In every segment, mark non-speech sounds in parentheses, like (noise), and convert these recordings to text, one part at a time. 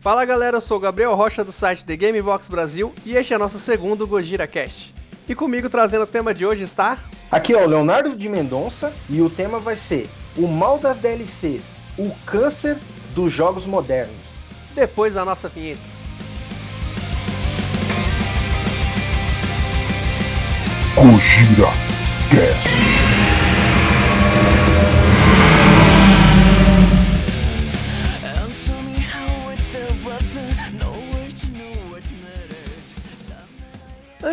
Fala galera, eu sou o Gabriel Rocha do site The Game Box Brasil e este é nosso segundo Gojira Cast. E comigo trazendo o tema de hoje está. Aqui é o Leonardo de Mendonça e o tema vai ser O mal das DLCs, o câncer dos jogos modernos. Depois da nossa vinheta. Gojira Cast.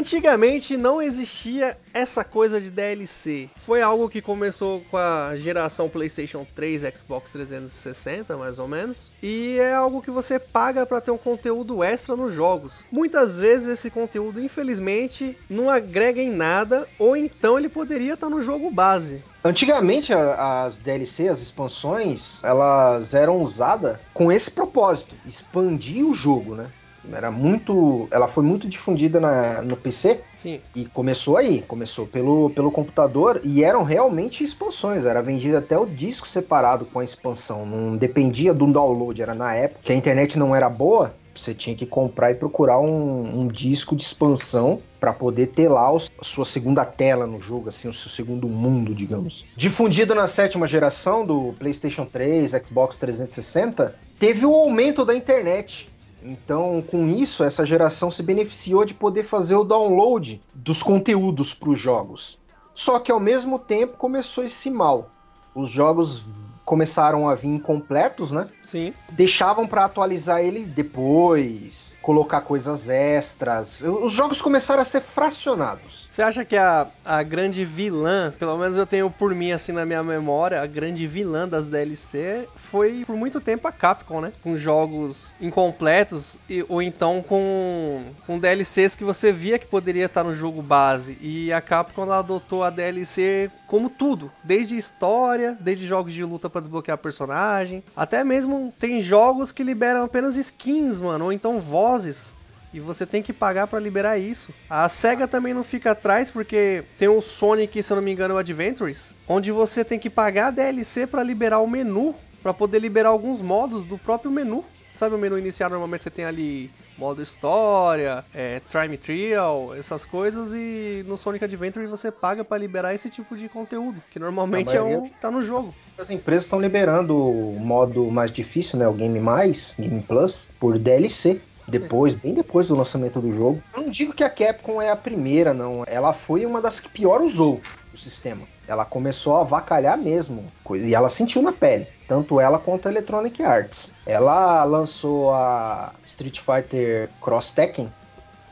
Antigamente não existia essa coisa de DLC. Foi algo que começou com a geração PlayStation 3, Xbox 360, mais ou menos, e é algo que você paga para ter um conteúdo extra nos jogos. Muitas vezes esse conteúdo, infelizmente, não agrega em nada, ou então ele poderia estar no jogo base. Antigamente as DLC, as expansões, elas eram usadas com esse propósito, expandir o jogo, né? Era muito, ela foi muito difundida na, no PC. Sim. E começou aí, começou pelo, pelo computador e eram realmente expansões. Era vendido até o disco separado com a expansão. Não dependia do download. Era na época que a internet não era boa. Você tinha que comprar e procurar um, um disco de expansão para poder ter lá a sua segunda tela no jogo, assim, o seu segundo mundo, digamos. Difundido na sétima geração do PlayStation 3, Xbox 360, teve o aumento da internet. Então, com isso, essa geração se beneficiou de poder fazer o download dos conteúdos para os jogos. Só que ao mesmo tempo começou esse mal. Os jogos começaram a vir incompletos, né? Sim. Deixavam para atualizar ele depois, colocar coisas extras. Os jogos começaram a ser fracionados. Você acha que a, a grande vilã, pelo menos eu tenho por mim assim na minha memória, a grande vilã das DLC foi por muito tempo a Capcom, né? Com jogos incompletos e, ou então com, com DLCs que você via que poderia estar no jogo base. E a Capcom ela adotou a DLC como tudo, desde história, desde jogos de luta para desbloquear personagem, até mesmo tem jogos que liberam apenas skins, mano, ou então vozes e você tem que pagar para liberar isso. A SEGA também não fica atrás porque tem o Sonic, se eu não me engano, o Adventures, onde você tem que pagar a DLC para liberar o menu, para poder liberar alguns modos do próprio menu. Sabe o menu inicial normalmente você tem ali modo história, é, Time Trial, essas coisas e no Sonic Adventure você paga para liberar esse tipo de conteúdo, que normalmente é o tá no jogo. As empresas estão liberando o modo mais difícil, né, o Game Mais, Game Plus, por DLC. Depois, bem depois do lançamento do jogo. Eu não digo que a Capcom é a primeira, não. Ela foi uma das que pior usou o sistema. Ela começou a avacalhar mesmo. E ela sentiu na pele. Tanto ela quanto a Electronic Arts. Ela lançou a Street Fighter Cross Tekken.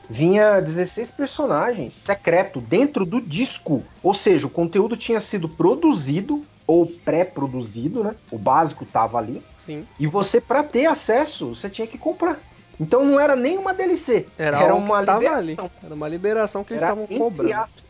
Vinha 16 personagens secreto dentro do disco. Ou seja, o conteúdo tinha sido produzido ou pré-produzido, né? O básico tava ali. Sim. E você, para ter acesso, você tinha que comprar. Então não era nem uma DLC. Era, era uma liberação. Ali. Era uma liberação que eles estavam cobrando. Aspas,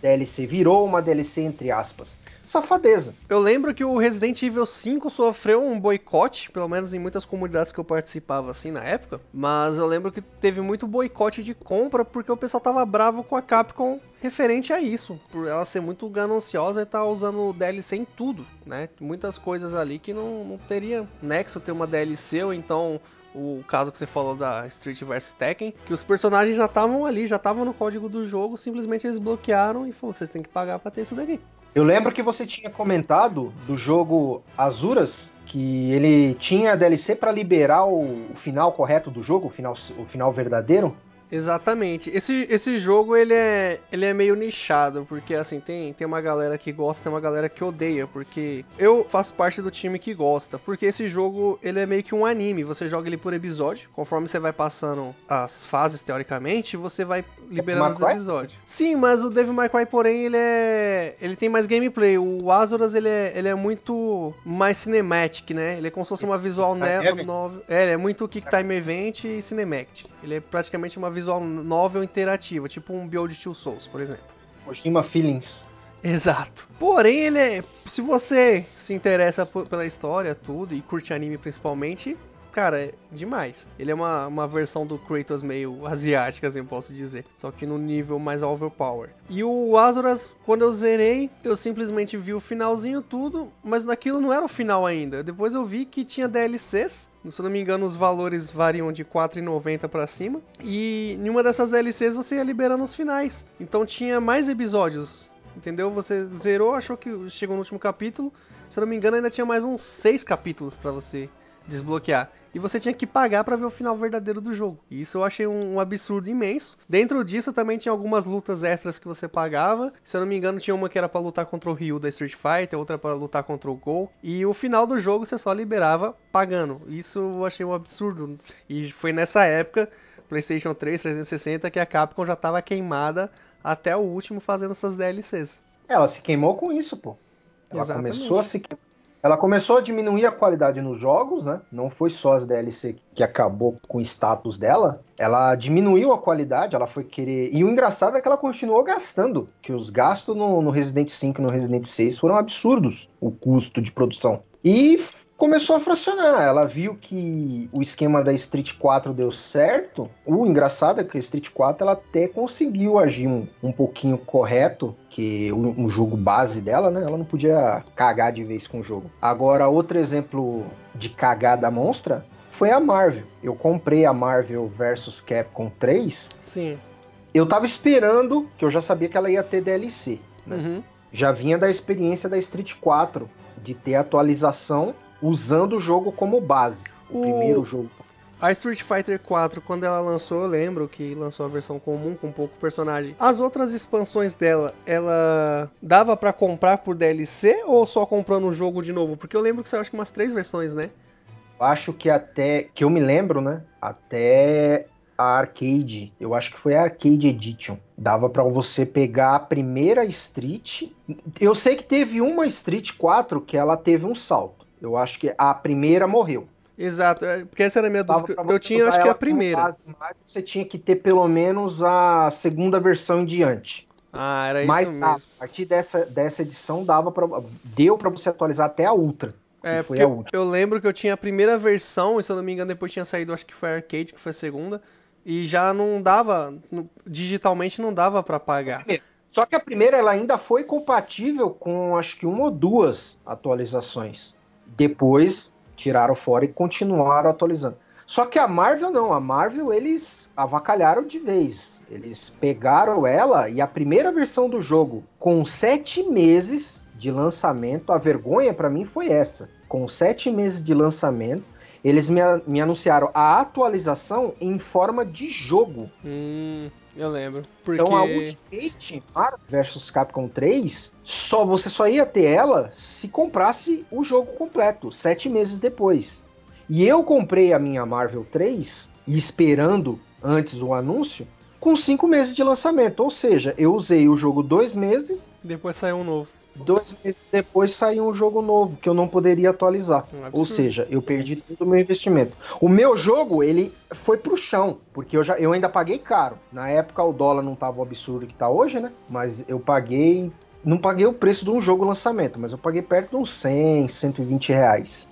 DLC virou uma DLC entre aspas. Safadeza. Eu lembro que o Resident Evil 5 sofreu um boicote, pelo menos em muitas comunidades que eu participava assim na época, mas eu lembro que teve muito boicote de compra porque o pessoal tava bravo com a Capcom referente a isso, por ela ser muito gananciosa e estar tá usando DLC em tudo, né? Muitas coisas ali que não, não teria nexo ter uma DLC ou então o caso que você falou da Street vs Tekken, que os personagens já estavam ali, já estavam no código do jogo, simplesmente eles bloquearam e falaram, vocês têm que pagar para ter isso daqui. Eu lembro que você tinha comentado do jogo Azuras que ele tinha DLC para liberar o, final correto do jogo, o final, o final verdadeiro. Exatamente. Esse, esse jogo ele é, ele é meio nichado, porque assim, tem, tem uma galera que gosta, tem uma galera que odeia, porque eu faço parte do time que gosta, porque esse jogo ele é meio que um anime, você joga ele por episódio, conforme você vai passando as fases teoricamente, você vai liberando os episódios. Sim, mas o Devil May Cry porém ele é ele tem mais gameplay. O Azuras ele é, ele é muito mais cinematic, né? Ele é como se fosse uma visual novel. É, ele é muito Kick Time Event e cinematic. Ele é praticamente uma visual novel interativa, tipo um Beyond Two Souls, por exemplo. Kojima Feelings. Exato. Porém, ele é, se você se interessa pela história, tudo, e curte anime principalmente, cara, é demais. Ele é uma, uma versão do Kratos meio (laughs) asiática, assim, posso dizer. Só que no nível mais overpower. E o Azuras, quando eu zerei, eu simplesmente vi o finalzinho tudo, mas naquilo não era o final ainda. Depois eu vi que tinha DLCs. Se eu não me engano, os valores variam de 4,90 para cima. E em uma dessas DLCs você ia liberando os finais. Então tinha mais episódios. Entendeu? Você zerou, achou que chegou no último capítulo. Se eu não me engano, ainda tinha mais uns 6 capítulos para você desbloquear. E você tinha que pagar para ver o final verdadeiro do jogo. E isso eu achei um, um, absurdo imenso. Dentro disso também tinha algumas lutas extras que você pagava. Se eu não me engano, tinha uma que era para lutar contra o Ryu da Street Fighter, outra para lutar contra o Gol. E o final do jogo você só liberava pagando. Isso eu achei um absurdo. E foi nessa época, PlayStation 3, 360, que a Capcom já estava queimada até o último fazendo essas DLCs. Ela se queimou com isso, pô. Ela Exatamente. começou a se queimar ela começou a diminuir a qualidade nos jogos, né? Não foi só as DLC que acabou com o status dela. Ela diminuiu a qualidade, ela foi querer. E o engraçado é que ela continuou gastando. Que os gastos no, no Resident 5 e no Resident 6 foram absurdos, o custo de produção. E começou a fracionar. Ela viu que o esquema da Street 4 deu certo. O engraçado é que a Street 4 ela até conseguiu agir um, um pouquinho correto, que o, o, jogo base dela, né? Ela não podia cagar de vez com o jogo. Agora, outro exemplo de cagada monstra foi a Marvel. Eu comprei a Marvel vs Capcom 3. Sim. Eu tava esperando, que eu já sabia que ela ia ter DLC. Né? Uhum. Já vinha da experiência da Street 4, de ter atualização usando o jogo como base. O, primeiro jogo. A Street Fighter 4, quando ela lançou, eu lembro que lançou a versão comum com pouco personagem. As outras expansões dela, ela dava para comprar por DLC ou só comprando o jogo de novo? Porque eu lembro que saiu acho que umas três versões, né? Acho que até que eu me lembro, né? Até a Arcade, eu acho que foi a Arcade Edition. Dava para você pegar a primeira Street. Eu sei que teve uma Street 4 que ela teve um salto. Eu acho que a primeira morreu. Exato, é, porque essa era a minha dúvida. Eu tinha, acho que a primeira. Base, você tinha que ter pelo menos a segunda versão em diante. Ah, era Mas, isso mesmo. a partir dessa, dessa edição dava para deu para você atualizar até a Ultra. É, porque eu, eu, lembro que eu tinha a primeira versão, e se eu não me engano depois tinha saído, acho que foi a Arcade, que foi a segunda, e já não dava, digitalmente não dava para pagar. Só que a primeira ela ainda foi compatível com acho que uma ou duas atualizações. Depois tiraram fora e continuaram atualizando. Só que a Marvel não, a Marvel eles avacalharam de vez. Eles pegaram ela e a primeira versão do jogo, com sete meses de lançamento, a vergonha para mim foi essa. Com sete meses de lançamento, eles me, me anunciaram a atualização em forma de jogo. Hum, eu lembro. Porque... Então a Ultimate Marvel vs Capcom 3, só você só ia ter ela se comprasse o jogo completo, sete meses depois. E eu comprei a minha Marvel 3, esperando antes o anúncio, com cinco meses de lançamento. Ou seja, eu usei o jogo dois meses. Depois saiu um novo. Dois meses depois saiu um jogo novo que eu não poderia atualizar. Um Ou seja, eu perdi todo o meu investimento. O meu jogo, ele foi pro chão, porque eu, já, eu ainda paguei caro. Na época o dólar não tava o absurdo que tá hoje, né? Mas eu paguei. Não paguei o preço de um jogo lançamento, mas eu paguei perto de uns 100, 120 reais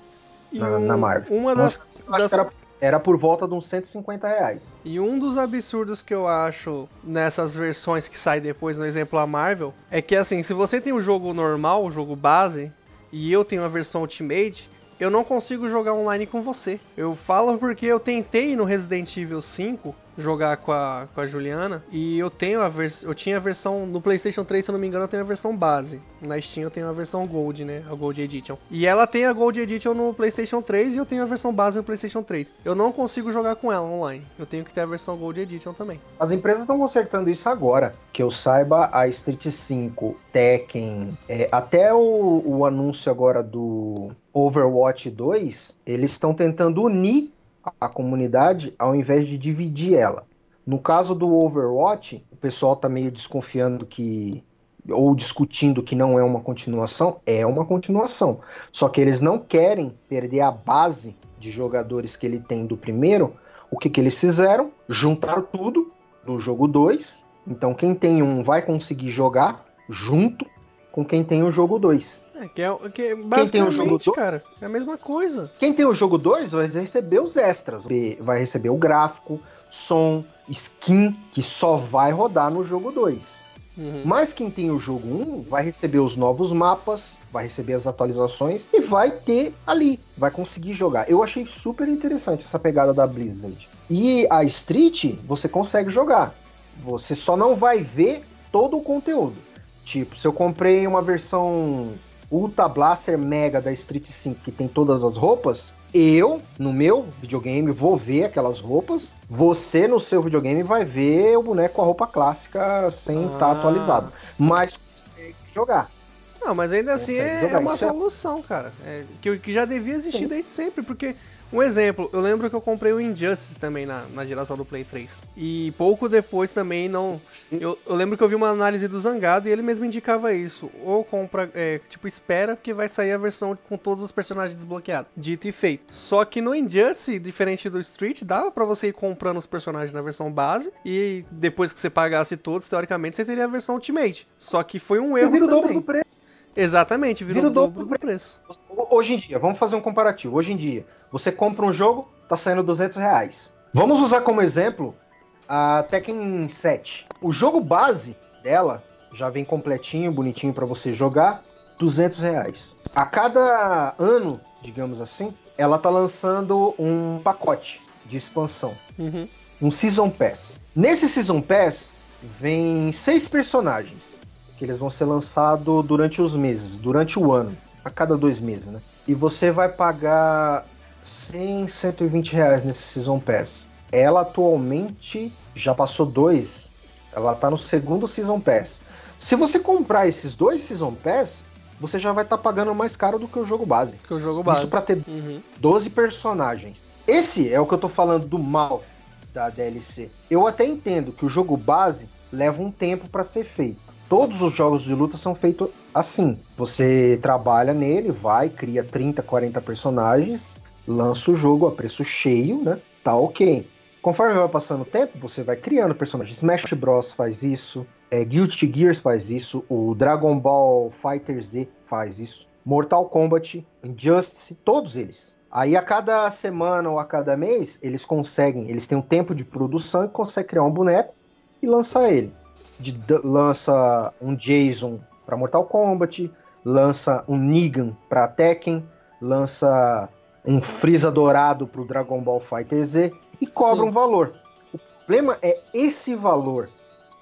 na, um, na Marvel. Uma das, das, era era por volta de uns 150 reais. E um dos absurdos que eu acho nessas versões que sai depois, no exemplo a Marvel, é que assim, se você tem o jogo normal, o jogo base, e eu tenho a versão Ultimate, eu não consigo jogar online com você. Eu falo porque eu tentei no Resident Evil 5 jogar com a, com a Juliana. E eu tenho a vers eu tinha a versão no PlayStation 3, se eu não me engano, eu tenho a versão base. Na Steam eu tenho a versão Gold, né? A Gold Edition. E ela tem a Gold Edition no PlayStation 3 e eu tenho a versão base no PlayStation 3. Eu não consigo jogar com ela online. Eu tenho que ter a versão Gold Edition também. As empresas estão consertando isso agora. Que eu saiba, a Street 5, Tekken, é, até o, o anúncio agora do Overwatch 2, eles estão tentando unir a comunidade ao invés de dividir ela. No caso do Overwatch, o pessoal está meio desconfiando que ou discutindo que não é uma continuação, é uma continuação. Só que eles não querem perder a base de jogadores que ele tem do primeiro. O que, que eles fizeram? Juntaram tudo no jogo 2. Então quem tem um vai conseguir jogar junto com quem tem o jogo 2. É, que é, que é tem o basicamente, jogo do- cara, é a mesma coisa. Quem tem o jogo 2 vai receber os extras. Vai receber o gráfico, som, skin, que só vai rodar no jogo 2. Uhum. Mas quem tem o jogo 1 vai receber os novos mapas, vai receber as atualizações e vai ter ali, vai conseguir jogar. Eu achei super interessante essa pegada da Blizzard. E a Street você consegue jogar. Você só não vai ver todo o conteúdo. Tipo, se eu comprei uma versão Ultra Blaster Mega da Street 5 que tem todas as roupas, eu, no meu videogame, vou ver aquelas roupas. Você, no seu videogame, vai ver o boneco com a roupa clássica sem estar Ah. atualizado. Mas consegue jogar. Não, mas ainda assim é, é uma solução, cara. É, que, que já devia existir Sim. desde sempre, porque. Um exemplo, eu lembro que eu comprei o Injustice também na, na geração do Play 3. E pouco depois também não. Eu, eu lembro que eu vi uma análise do Zangado e ele mesmo indicava isso. Ou compra, é, tipo, espera porque vai sair a versão com todos os personagens desbloqueados. Dito e feito. Só que no Injustice, diferente do Street, dava pra você ir comprando os personagens na versão base. E depois que você pagasse todos, teoricamente você teria a versão Ultimate. Só que foi um erro Vira o dobro também. do preço. Exatamente, virou Vira o dobro do preço. Hoje em dia, vamos fazer um comparativo. Hoje em dia, você compra um jogo, tá saindo 200 reais. Vamos usar como exemplo a Tekken 7. O jogo base dela já vem completinho, bonitinho para você jogar, 200 reais. A cada ano, digamos assim, ela tá lançando um pacote de expansão, Uhum. um Season Pass. Nesse Season Pass vem seis personagens que eles vão ser lançados durante os meses, durante o ano, a cada dois meses, né? E você vai pagar 100, 120 reais nesse Season Pass. Ela atualmente já passou dois, ela tá no segundo Season Pass. Se você comprar esses dois Season Pass, você já vai estar pagando mais caro do que o jogo base. Que o jogo base. Isso pra ter Uhum. 12 personagens. Esse é o que eu tô falando do mal da DLC. Eu até entendo que o jogo base leva um tempo para ser feito. Todos os jogos de luta são feitos assim. Você trabalha nele, vai, cria 30, 40 personagens, lança o jogo a preço cheio, né? Tá ok. Conforme vai passando o tempo, você vai criando personagens. Smash Bros faz isso, é, Guilty Gears faz isso, o Dragon Ball Fighter Z faz isso, Mortal Kombat, Injustice, todos eles. Aí a cada semana ou a cada mês, eles conseguem, eles têm um tempo de produção e conseguem criar um boneco e lançar ele. De- lança um Jason para Mortal Kombat, lança um Negan para Tekken, lança um Freeza dourado para o Dragon Ball Fighter Z e cobra Sim. um valor. O problema é esse valor.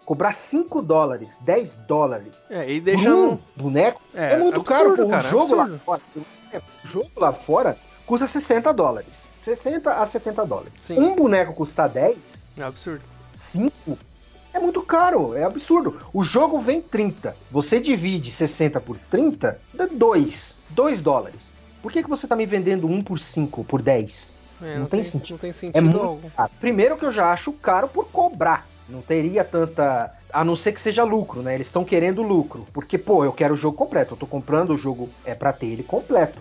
Cobrar 5 dólares, 10 dólares É, e por deixa um boneco É, é, muito absurdo, caro. cara, o jogo lá absurdo. fora, é, o jogo lá fora custa 60 dólares. 60 a 70 dólares. Sim. Um boneco custa 10, É absurdo. 5 é muito caro, é absurdo. O jogo vem 30. Você divide 60 por 30, dá 2. 2 dólares. Por que, que você tá me vendendo 1 por 5, por 10? É, Não tem sentido. Não tem É sentido muito algum. caro. Primeiro que eu já acho caro por cobrar. Não teria tanta. A não ser que seja lucro, né? Eles estão querendo lucro. Porque, pô, eu quero o jogo completo. Eu tô comprando o jogo é para ter ele completo.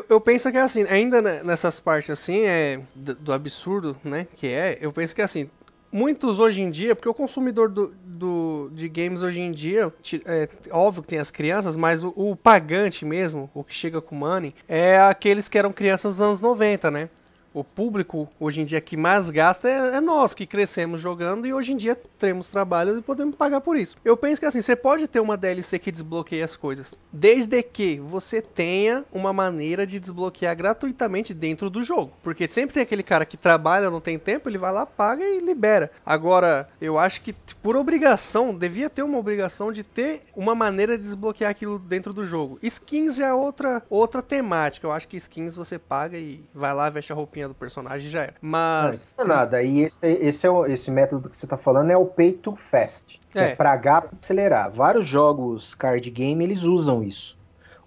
Eu, eu penso que é assim, ainda ne- nessas partes assim, é do, do absurdo, né? Que é, eu penso que assim, muitos hoje em dia, porque o consumidor do, do- de games hoje em dia, é óbvio que tem as crianças, mas o, o pagante mesmo, o que chega com money, é aqueles que eram crianças dos anos 90, né? O público hoje em dia que mais gasta é, é nós que crescemos jogando e hoje em dia temos trabalho e podemos pagar por isso. Eu penso que assim, você pode ter uma DLC que desbloqueie as coisas, desde que você tenha uma maneira de desbloquear gratuitamente dentro do jogo. Porque sempre tem aquele cara que trabalha, não tem tempo, ele vai lá, paga e libera. Agora, eu acho que por obrigação, devia ter uma obrigação de ter uma maneira de desbloquear aquilo dentro do jogo. Skins é outra, outra temática. Eu acho que skins você paga e vai lá, veste a roupinha do personagem já era. Mas. Não é nada. E esse, esse, é o- esse método que você tá falando é o pay to fast. É, É. pragar pra acelerar. Vários jogos card game eles usam isso.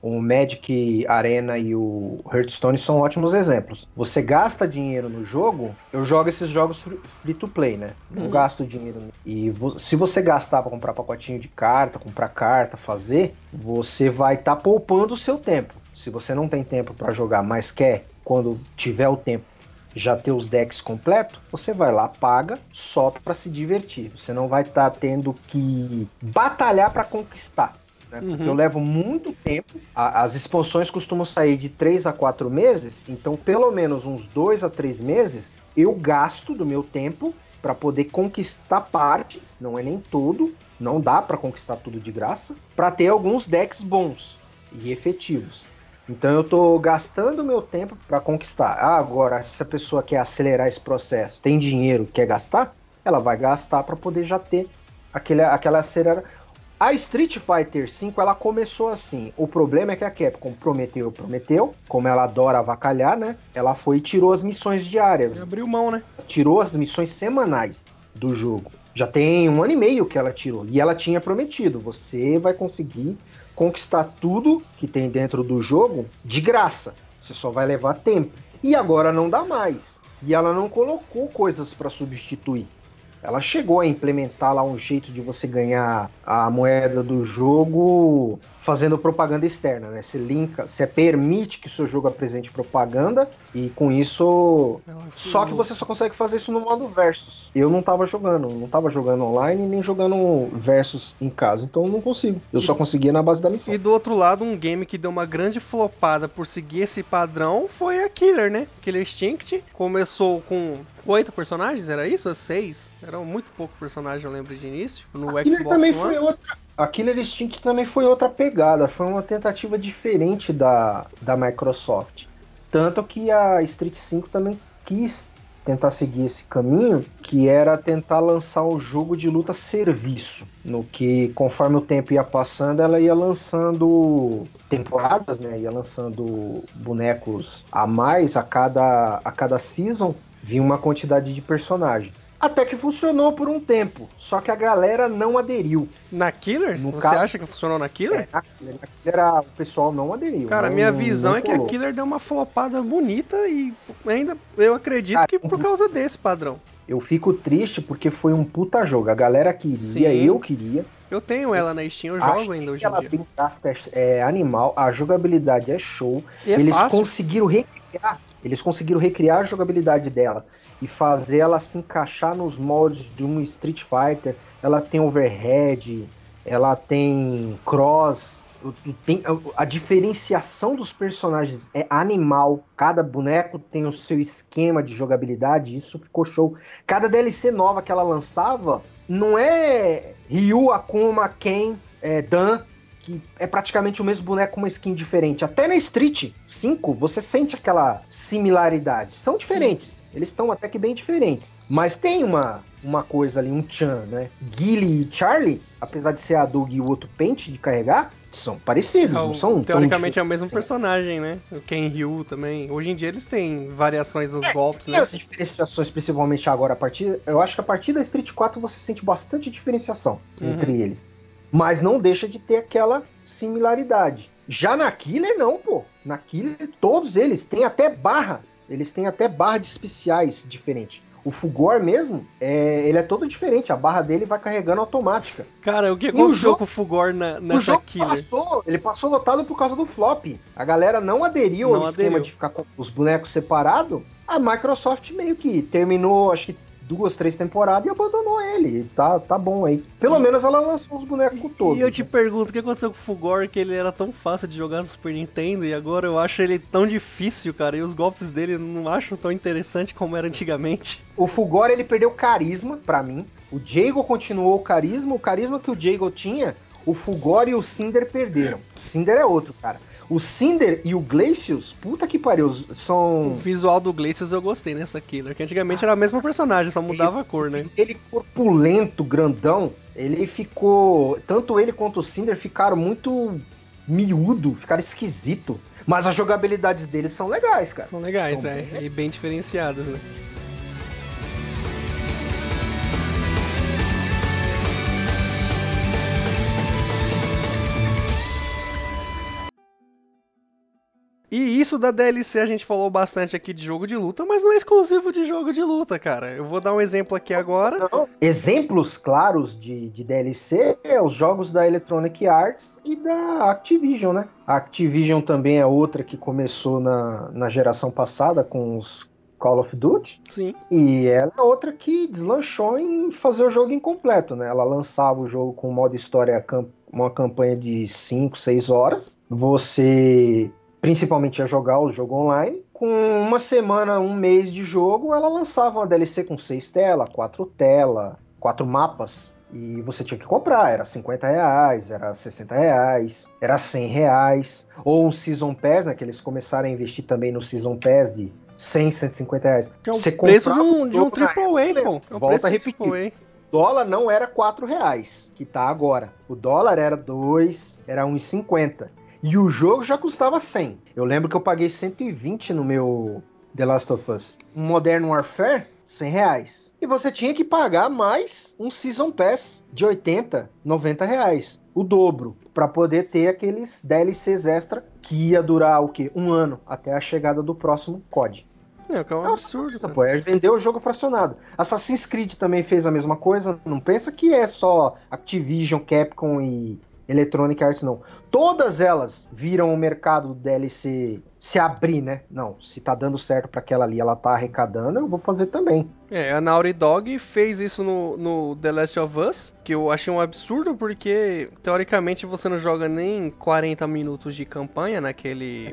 O Magic Arena e o Hearthstone são ótimos exemplos. Você gasta dinheiro no jogo, eu jogo esses jogos free to play, né? Não Uhum. gasto dinheiro. E se você gastar para comprar pacotinho de carta, comprar carta, fazer, você vai estar poupando o seu tempo. Se você não tem tempo para jogar, mas quer, quando tiver o tempo, já ter os decks completos, você vai lá, paga só para se divertir. Você não vai estar tendo que batalhar para conquistar. né? Porque Uhum. eu levo muito tempo. a- as expansões costumam sair de 3 a 4 meses, então pelo menos uns 2 a 3 meses eu gasto do meu tempo para poder conquistar parte, não é nem tudo, não dá para conquistar tudo de graça, para ter alguns decks bons e efetivos. Então eu tô gastando meu tempo para conquistar. Ah, agora se a pessoa quer acelerar esse processo, tem dinheiro, quer gastar, ela vai gastar para poder já ter aquele, aquela acelera. A Street Fighter V ela começou assim. O problema é que a Capcom prometeu, prometeu, como ela adora avacalhar, né? Ela foi e tirou as missões diárias Abriu mão, né? tirou as missões semanais do jogo. Já tem um ano e meio que ela tirou. E ela tinha prometido: você vai conseguir conquistar tudo que tem dentro do jogo de graça. Você só vai levar tempo. E agora não dá mais. E ela não colocou coisas para substituir. Ela chegou a implementar lá um jeito de você ganhar a moeda do jogo fazendo propaganda externa, né? Você linka, você permite que o seu jogo apresente propaganda e com isso só que você só consegue fazer isso no modo versus. Eu não tava jogando, não tava jogando online nem jogando versus em casa, então eu não consigo. Eu só conseguia na base da missão. E do outro lado, um game que deu uma grande flopada por seguir esse padrão foi a Killer, né? Killer Instinct começou com oito personagens, era isso? Ou seis? Eram muito poucos personagens, eu lembro de início. No A Killer Xbox também One. foi outra. A Killer Instinct também foi outra pegada, foi uma tentativa diferente da, da Microsoft. Tanto que a Street 5 também quis tentar seguir esse caminho, que era tentar lançar um jogo de luta serviço, no que conforme o tempo ia passando, ela ia lançando temporadas, né? Ia lançando bonecos a mais a cada a cada season, vinha uma quantidade de personagem. Até que funcionou por um tempo, só que a galera não aderiu. Na Killer? No Você caso- acha que funcionou na Killer? É, na Killer, na Killer a- o pessoal não aderiu. Cara, não- minha visão não é que a. Killer deu uma flopada bonita e ainda eu acredito Cara, que por causa desse padrão. Eu fico triste porque foi um puta jogo. A galera queria, Sim. eu queria. Eu tenho ela na Steam, eu Acho jogo ainda hoje em ela dia. tem um gráfico é, é animal, a jogabilidade é show. É eles fácil. conseguiram recriar, eles conseguiram recriar a jogabilidade dela e fazer ela se encaixar nos moldes de um Street Fighter. Ela tem overhead, ela tem cross, tem- a diferenciação dos personagens é animal. Cada boneco tem o seu esquema de jogabilidade, isso ficou show. Cada DLC nova que ela lançava não é Ryu, Akuma, Ken, é, Dan, que é praticamente o mesmo boneco com uma skin diferente. Até na Street 5 você sente aquela similaridade. São diferentes. Eles estão até que bem diferentes. Mas tem uma, uma coisa ali, um Chan, né? Gilly e Charlie, apesar de ser a Doug e o outro Pente de carregar, são parecidos, não são Teoricamente é o mesmo assim. personagem, né? O Ken Ryu também. Hoje em dia eles têm variações nos golpes, Tem né? as diferenciações, principalmente agora, a partir. Eu acho que a partir da Street 4 você sente bastante diferenciação Uhum. entre eles. Mas não deixa de ter aquela similaridade. Já na Killer, não, pô. Na Killer, todos eles têm até barra. Eles têm até barra de especiais diferente. O Fugor mesmo, é, ele é todo diferente. A barra dele vai carregando automática. Cara, o que o aconteceu jogo- com o Fugor na- o nessa jogo Killer? passou, ele passou lotado por causa do flop. A galera não aderiu Não ao esquema aderiu. de ficar com os bonecos separados. A Microsoft meio que terminou, acho que duas, três temporadas e abandonou ele. Tá, tá bom aí. Pelo menos ela lançou os bonecos com todos. E eu te né? pergunto, o que aconteceu com o Fugor, que ele era tão fácil de jogar no Super Nintendo e agora eu acho ele tão difícil, cara, e os golpes dele não acho tão interessante como era antigamente. O Fulgor ele perdeu carisma pra mim. O Jago continuou o carisma. O carisma que o Jago tinha, o Fulgor e o Cinder perderam. O Cinder é outro, cara. O Cinder e o Glacius, puta que pariu, O são visual do Glacius eu gostei nessa Killer, que antigamente era a mesma personagem, só mudava a cor, né? Ele corpulento, grandão, ele ficou. Tanto ele quanto o Cinder ficaram muito miúdo, ficaram esquisito. Mas as jogabilidades deles são legais, cara. São legais, São é, bem e bem diferenciadas, né? Isso da DLC a gente falou bastante aqui de jogo de luta, mas não é exclusivo de jogo de luta, cara. Eu vou dar um exemplo aqui agora. Exemplos claros de, de DLC é os jogos da Electronic Arts e da Activision, né? A Activision também é outra que começou na, na geração passada com os Call of Duty. Sim. E ela é outra que deslanchou em fazer o jogo incompleto, né? Ela lançava o jogo com modo história, uma campanha de 5, 6 horas. Você principalmente ia jogar o jogo online. Com uma semana, um mês de jogo, ela lançava uma DLC com 6 telas, 4 telas, 4 mapas. E você tinha que comprar, era 50 reais, era 60 reais, era 100 reais. Ou um Season Pass, né? Que eles começaram a investir também no Season Pass de 100, 150 reais. Que é o Você preço de um, de um AAA, pô. É o Volta a repetir. O dólar não era 4 reais, que tá agora. O dólar era 2, era 1,50. E o jogo já custava 100. Eu lembro que eu paguei 120 no meu The Last of Us. Um Modern Warfare, 100 reais. E você tinha que pagar mais um Season Pass de 80, 90 reais. O dobro. para poder ter aqueles DLCs extra que ia durar o quê? Um ano até a chegada do próximo COD. É, que é um absurdo, cara. Pô, é vender o jogo fracionado. Assassin's Creed também fez a mesma coisa. Não pensa que é só Activision, Capcom e Electronic Arts, não. Todas elas viram o mercado do DLC se abrir, né? Não, se tá dando certo para aquela ali, ela tá arrecadando, eu vou fazer também. É, a Naughty Dog fez isso no, no The Last of Us, que eu achei um absurdo porque, teoricamente, você não joga nem 40 minutos de campanha naquele...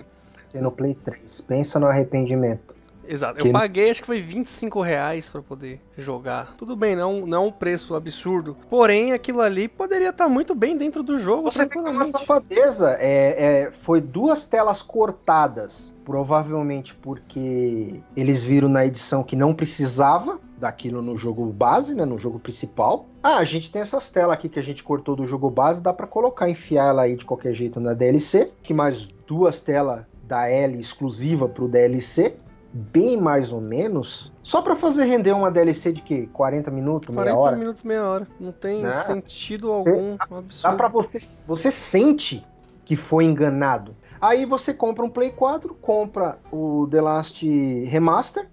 No Play 3, pensa no arrependimento. Exato, Que- eu paguei acho que foi 25 reais pra poder jogar. Tudo bem, não, não é um preço absurdo. Porém, aquilo ali poderia estar muito bem dentro do jogo, Você vê que é uma safadeza. É, é, foi duas telas cortadas. Provavelmente porque eles viram na edição que não precisava daquilo no jogo base, né? No jogo principal. Ah, a gente tem essas telas aqui que a gente cortou do jogo base, dá pra colocar, enfiar ela aí de qualquer jeito na DLC. Que mais duas telas da L exclusiva pro DLC. Bem mais ou menos. Só pra fazer render uma DLC de que? 40 minutos, meia 40 hora? minutos, meia hora. Não tem Né? sentido algum Dá absurdo. pra você. Você sente que foi enganado. Aí você compra um Play 4, compra o The Last Remaster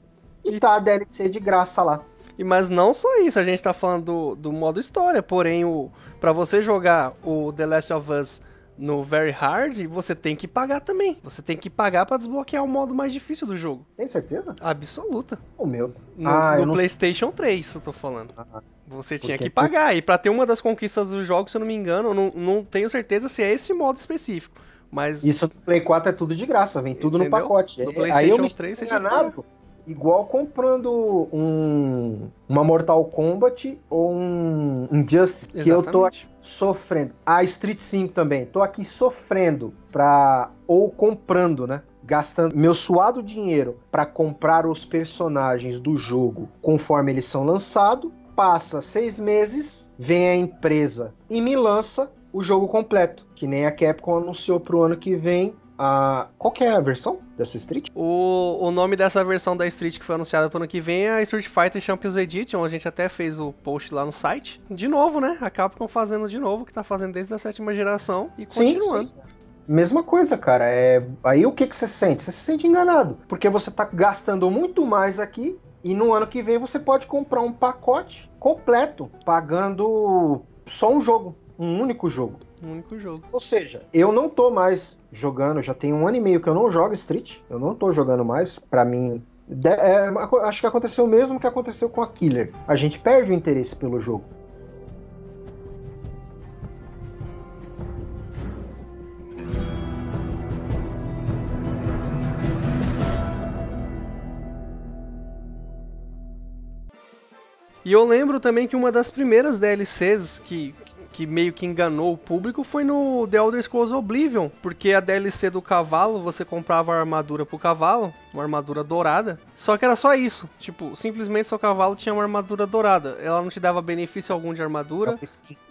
e, E- tá a DLC de graça lá. E Mas não só isso, a gente tá falando do, do modo história, porém, o, pra você jogar o The Last of Us no Very Hard, você tem que pagar também. Você tem que pagar pra desbloquear o modo mais difícil do jogo. Tem certeza? Absoluta. O meu. No, Ah, no não- PlayStation 3, eu tô falando. Ah, Você tinha que pagar. E pra ter uma das conquistas do jogo, se eu não me engano, eu não, não tenho certeza se é esse modo específico. Mas Isso no Play 4 é tudo de graça, vem tudo Entendeu? no pacote. No É, PlayStation Aí eu me 3 sinto você enganado, igual comprando um, uma Mortal Kombat ou um, Just que eu tô exatamente. sofrendo. A Street 5 também. Tô aqui sofrendo pra. ou comprando, né? Gastando meu suado dinheiro pra comprar os personagens do jogo conforme eles são lançados. Passa seis meses, vem a empresa e me lança o jogo completo. Que nem a Capcom anunciou pro ano que vem. A... Qual que é a versão dessa Street? O, o nome dessa versão da Street que foi anunciada pro ano que vem é a Street Fighter Champions Edition. A gente até fez o post lá no site. De novo, né? A Capcom fazendo de novo, que tá fazendo desde a sétima geração e continuando. sim. Mesma coisa, cara. É... Aí o que, que você sente? Você se sente enganado. Porque você tá gastando muito mais aqui e no ano que vem você pode comprar um pacote completo, pagando só um jogo, um único jogo. Um único jogo. Ou seja, eu não tô mais jogando, já tem um ano e meio que eu não jogo Street. Eu não tô jogando mais. Pra mim, de- é, acho que aconteceu o mesmo que aconteceu com a Killer. A gente perde o interesse pelo jogo. E eu lembro também que uma das primeiras DLCs que, que meio que enganou o público foi no The Elder Scrolls Oblivion, porque a DLC do cavalo, você comprava a armadura pro cavalo, uma armadura dourada, só que era só isso, tipo, simplesmente seu cavalo tinha uma armadura dourada, ela não te dava benefício algum de armadura,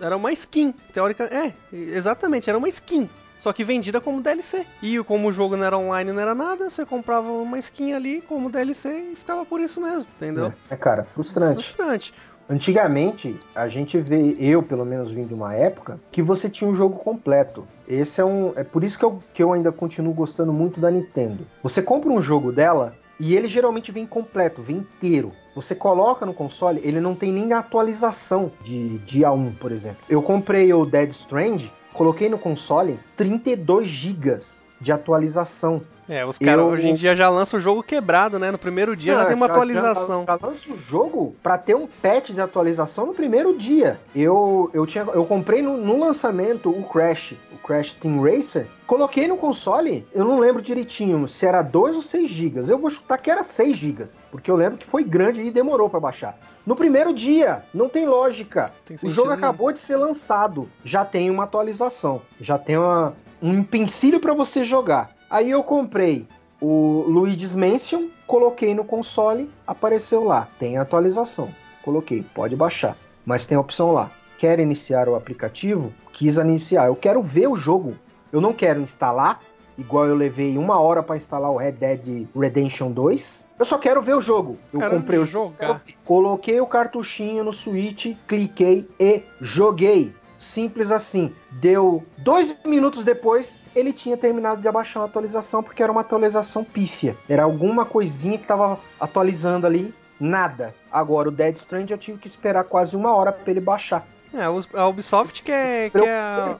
era uma skin, teórica, é, exatamente, era uma skin. só que vendida como DLC. E como o jogo não era online, não era nada, você comprava uma skin ali como DLC e ficava por isso mesmo, entendeu? É, é cara, frustrante. Frustrante. Antigamente, a gente vê, eu pelo menos vim de uma época, que você tinha um jogo completo. Esse é um. É por isso que eu, que eu ainda continuo gostando muito da Nintendo. Você compra um jogo dela e ele geralmente vem completo, vem inteiro. Você coloca no console, ele não tem nem atualização de dia 1, por exemplo. Eu comprei o Dead Strand, coloquei no console 32 GB de atualização. É, os caras Eu- hoje em dia já lançam o jogo quebrado, né? No primeiro dia já Ah, tem uma atualização. Já, já lança o jogo pra ter um patch de atualização no primeiro dia. Eu, eu, tinha, eu comprei no, no lançamento o Crash, o Crash Team Racer. Coloquei no console, eu não lembro direitinho se era 2 ou 6 GB. Eu vou chutar que era 6 GB, porque eu lembro que foi grande e demorou pra baixar. No primeiro dia, não tem lógica. Tem o jogo nenhum. acabou de ser lançado, já tem uma atualização, já tem uma- um empecilho pra você jogar. Aí eu comprei o Luigi's Mansion, coloquei no console, apareceu lá, tem atualização. Coloquei, pode baixar, mas tem a opção lá. Quer iniciar o aplicativo? Quis iniciar. Eu quero ver o jogo. Eu não quero instalar, igual eu levei uma hora para instalar o Red Dead Redemption 2. Eu só quero ver o jogo. Eu comprei o jogar. Coloquei o cartuchinho no Switch, cliquei e joguei. Simples assim. Deu dois minutos depois, ele tinha terminado de abaixar uma atualização, porque era uma atualização pífia. Era alguma coisinha que estava atualizando ali, nada. Agora, o Dead Strand eu tive que esperar quase uma hora para ele baixar. É, a Ubisoft que é, que é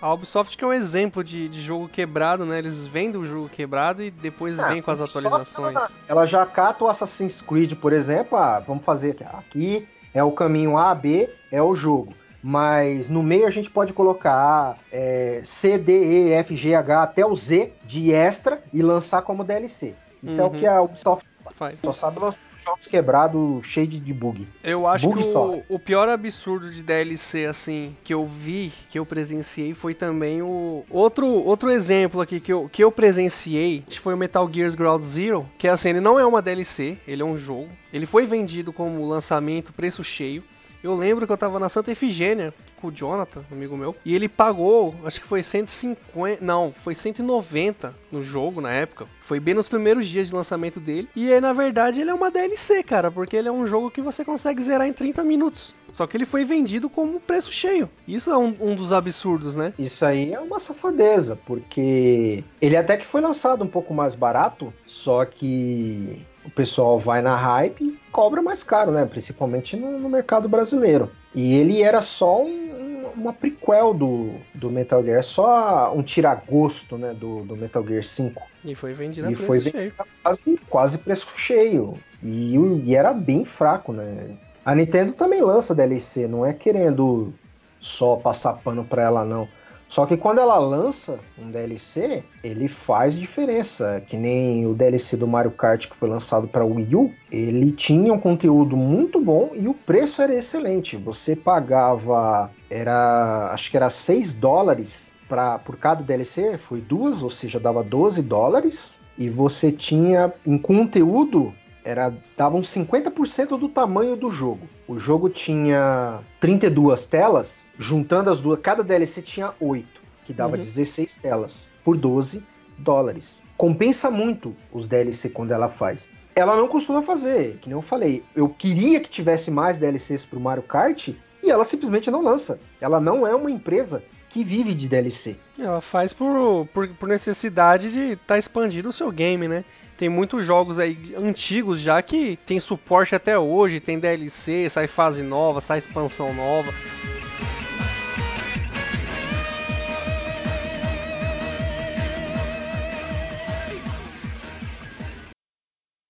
a, Ubisoft que é um exemplo de, de jogo quebrado, né? Eles vendem o jogo quebrado e depois Ah, vêm com as atualizações. Ela, ela já cata o Assassin's Creed, por exemplo. Ah, vamos fazer aqui. Aqui é o caminho A, B, é o jogo. Mas no meio a gente pode colocar é, C, D, E, F, G, H até o Z de extra e lançar como DLC. Isso é o Uhum. que a Ubisoft Faz. só sabe lançar jogos quebrados cheios de, bug. Eu acho Bug que o, o pior absurdo de DLC, assim, que eu vi, que eu presenciei, foi também o. Outro, outro exemplo aqui que eu, que eu presenciei foi o Metal Gear Ground Zero, que assim, ele não é uma DLC, ele é um jogo. Ele foi vendido como lançamento, preço cheio. Eu lembro que eu tava na Santa Efigênia com o Jonathan, amigo meu, e ele pagou, acho que foi 150, não, foi 190 no jogo na época. Foi bem nos primeiros dias de lançamento dele. E aí, na verdade, ele é uma DLC, cara, porque ele é um jogo que você consegue zerar em 30 minutos. Só que ele foi vendido como preço cheio. Isso é um, um dos absurdos, né? Isso aí é uma safadeza, porque ele até que foi lançado um pouco mais barato, só que o pessoal vai na hype e cobra mais caro, né? Principalmente no, no mercado brasileiro. E ele era só um- uma prequel do, do Metal Gear, só um tiragosto, né? Do, do Metal Gear 5. E foi vendido a E preço foi cheio. Quase, quase preço cheio. E, e era bem fraco, né? A Nintendo também lança DLC, não é querendo só passar pano pra ela, não. Só que quando ela lança um DLC, ele faz diferença. Que nem o DLC do Mario Kart que foi lançado para Wii U, ele tinha um conteúdo muito bom e o preço era excelente. Você pagava, era, acho que era 6 dólares pra, por cada DLC, foi duas, ou seja, dava 12 dólares. E você tinha em conteúdo era dava uns 50% do tamanho do jogo. O jogo tinha 32 telas, juntando as duas, cada DLC tinha 8, que dava Uhum. 16 telas por 12 dólares. Compensa muito os DLC quando ela faz. Ela não costuma fazer, que nem eu falei. Eu queria que tivesse mais DLCs pro Mario Kart e ela simplesmente não lança. Ela não é uma empresa que vive de DLC. Ela faz por, por, por necessidade de estar tá expandindo o seu game, né? Tem muitos jogos aí antigos já que tem suporte até hoje, tem DLC, sai fase nova, sai expansão nova.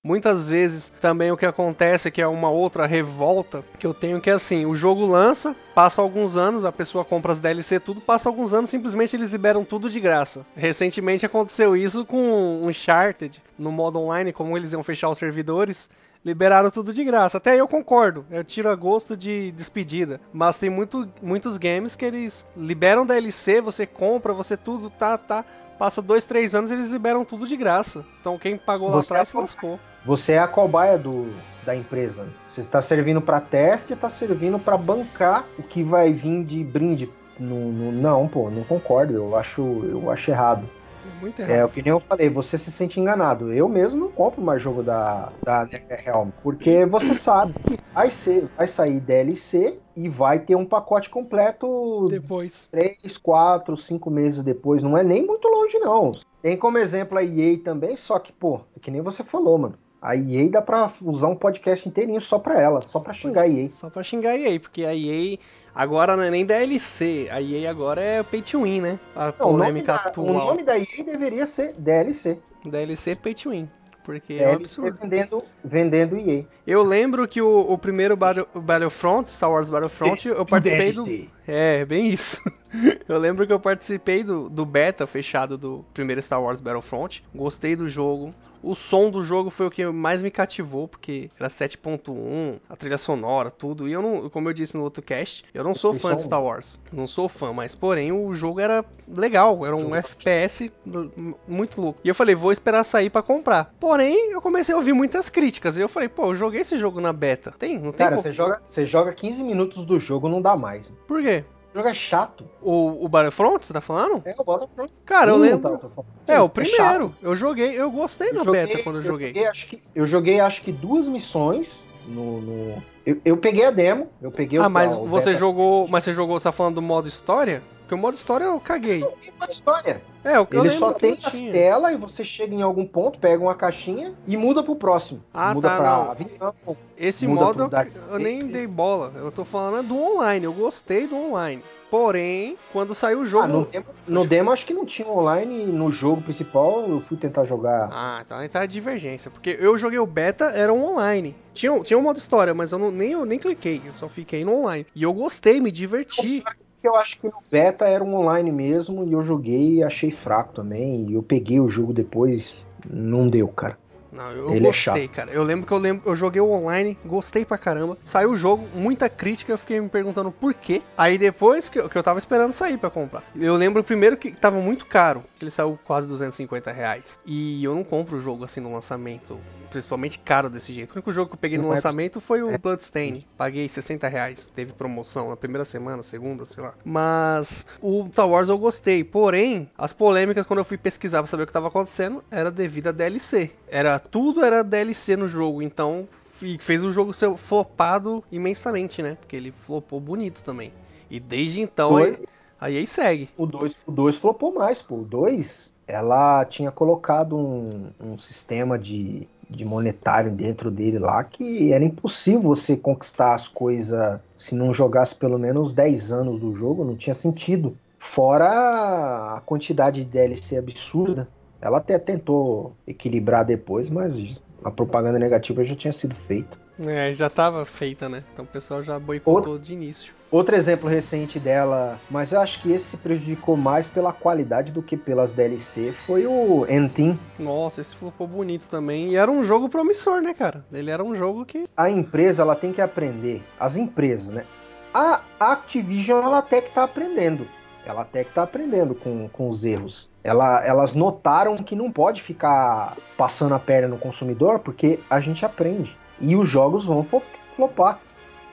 Muitas vezes também o que acontece que é uma outra revolta que eu tenho que é assim, o jogo lança, passa alguns anos, a pessoa compra as DLC tudo, passa alguns anos, simplesmente eles liberam tudo de graça. Recentemente aconteceu isso com Uncharted, no modo online, como eles iam fechar os servidores, liberaram tudo de graça. Até aí eu concordo, eu tiro a gosto de despedida. Mas tem muito, muitos games que eles liberam DLC, você compra, você tudo, tá, tá. Passa dois, três anos eles liberam tudo de graça. Então quem pagou lá atrás é se lascou. Você é a cobaia do, da empresa. Você está servindo para teste, está servindo para bancar o que vai vir de brinde Não, não, não, pô, não concordo. Eu acho, eu acho errado. Muito É errado. o que nem eu falei, você se sente enganado. Eu mesmo não compro mais jogo da, da NetherRealm, porque você sabe que vai, ser, vai sair DLC e vai ter um pacote completo Depois. 3, 4, 5 meses depois. Não é nem muito longe, não. Tem como exemplo a EA também, só que, pô, é que nem você falou, mano. A EA dá pra usar um podcast inteirinho só pra ela, só pra xingar a EA. Só pra xingar a EA, porque a EA agora não é nem DLC, a EA agora é Pay to Win, né? A Não, o, nome polêmica da, atual. o nome da EA deveria ser DLC. DLC Pay to Win. Porque é um DLC absurdo. vendendo, vendendo EA. Eu lembro que o, o primeiro Battle, o Battlefront, Star Wars Battlefront, eu participei do. É, bem isso. (laughs) Eu lembro que eu participei do, do beta fechado do primeiro Star Wars Battlefront. Gostei do jogo. O som do jogo foi o que mais me cativou, porque era 7.1, a trilha sonora, tudo. E eu não, como eu disse no outro cast, eu não sou fã de? Star Wars. Não sou fã, mas porém o jogo era legal, era um. FPS muito louco. E eu falei, vou esperar sair pra comprar. Porém, eu comecei a ouvir muitas críticas. E eu falei, pô, eu joguei esse jogo na beta. Tem? Não tem? Cara, como- você joga, você joga 15 minutos do jogo, não dá mais. Por quê? O jogo é chato. O, o Battlefront, você tá falando? É, o Battlefront. Cara, eu Não, lembro. tá, falando. É, o primeiro. Eu joguei, eu gostei na Eu joguei- beta quando eu joguei. acho que, eu joguei acho que duas missões no. no- Eu, eu peguei a demo, eu peguei Ah, o mas o você beta- jogou. Mas você jogou, você tá falando do modo história? Porque o modo história eu caguei. Tem uma história. É, o que Ele só tem não as tinha. telas e você chega em algum ponto, pega uma caixinha e muda pro próximo. Ah, muda tá, pra não. Vietnã. Esse modo eu, Dark eu nem dei bola. Eu tô falando é do online. Eu gostei do online. Porém, quando saiu o jogo. Ah, no demo, no demo acho que não tinha online no jogo principal eu fui tentar jogar. Ah, então aí tá a divergência. Porque eu joguei o beta, era um online. Tinha, tinha um modo história, mas eu não, nem, eu nem cliquei, eu só fiquei no online. E eu gostei, me diverti. Eu acho que no beta era um online mesmo e eu joguei e achei fraco também. E eu peguei o jogo depois, não deu, cara. Não, eu Ele é gostei, chato. cara. Eu lembro que eu lembro, eu joguei o online, gostei pra caramba. Saiu o jogo, muita crítica, eu fiquei me perguntando por quê. Aí depois que eu, que eu tava esperando sair pra comprar. Eu lembro primeiro que tava muito caro, que ele saiu quase 250 reais. E eu não compro o jogo assim no lançamento, principalmente caro desse jeito. O único jogo que eu peguei no é lançamento foi o é. Bloodstain. Paguei 60 reais, teve promoção na primeira semana, segunda, sei lá. Mas o Star Wars eu gostei, porém, as polêmicas quando eu fui pesquisar pra saber o que tava acontecendo era devido a DLC. Era tudo era DLC no jogo, então e fez o jogo ser flopado imensamente, né? Porque ele flopou bonito também. E desde então Dois- aí, aí segue. O 2 o dois flopou mais, pô. O 2, ela tinha colocado um, um sistema de, de monetário dentro dele lá que era impossível você conquistar as coisas se não jogasse pelo menos 10 anos do jogo, não tinha sentido. Fora a quantidade de DLC absurda. Ela até tentou equilibrar depois, mas a propaganda negativa já tinha sido feita. É, já tava feita, né? Então o pessoal já boicotou de início. Outro exemplo recente dela, mas eu acho que esse se prejudicou mais pela qualidade do que pelas DLC, foi o Entin. Nossa, esse flopou bonito também. E era um jogo promissor, né, cara? Ele era um jogo que. A empresa ela tem que aprender, as empresas, né? A Activision ela até que tá aprendendo. Ela até que tá aprendendo com, com os erros. Ela, elas notaram que não pode ficar passando a perna no consumidor, porque a gente aprende. E os jogos vão flo- flopar.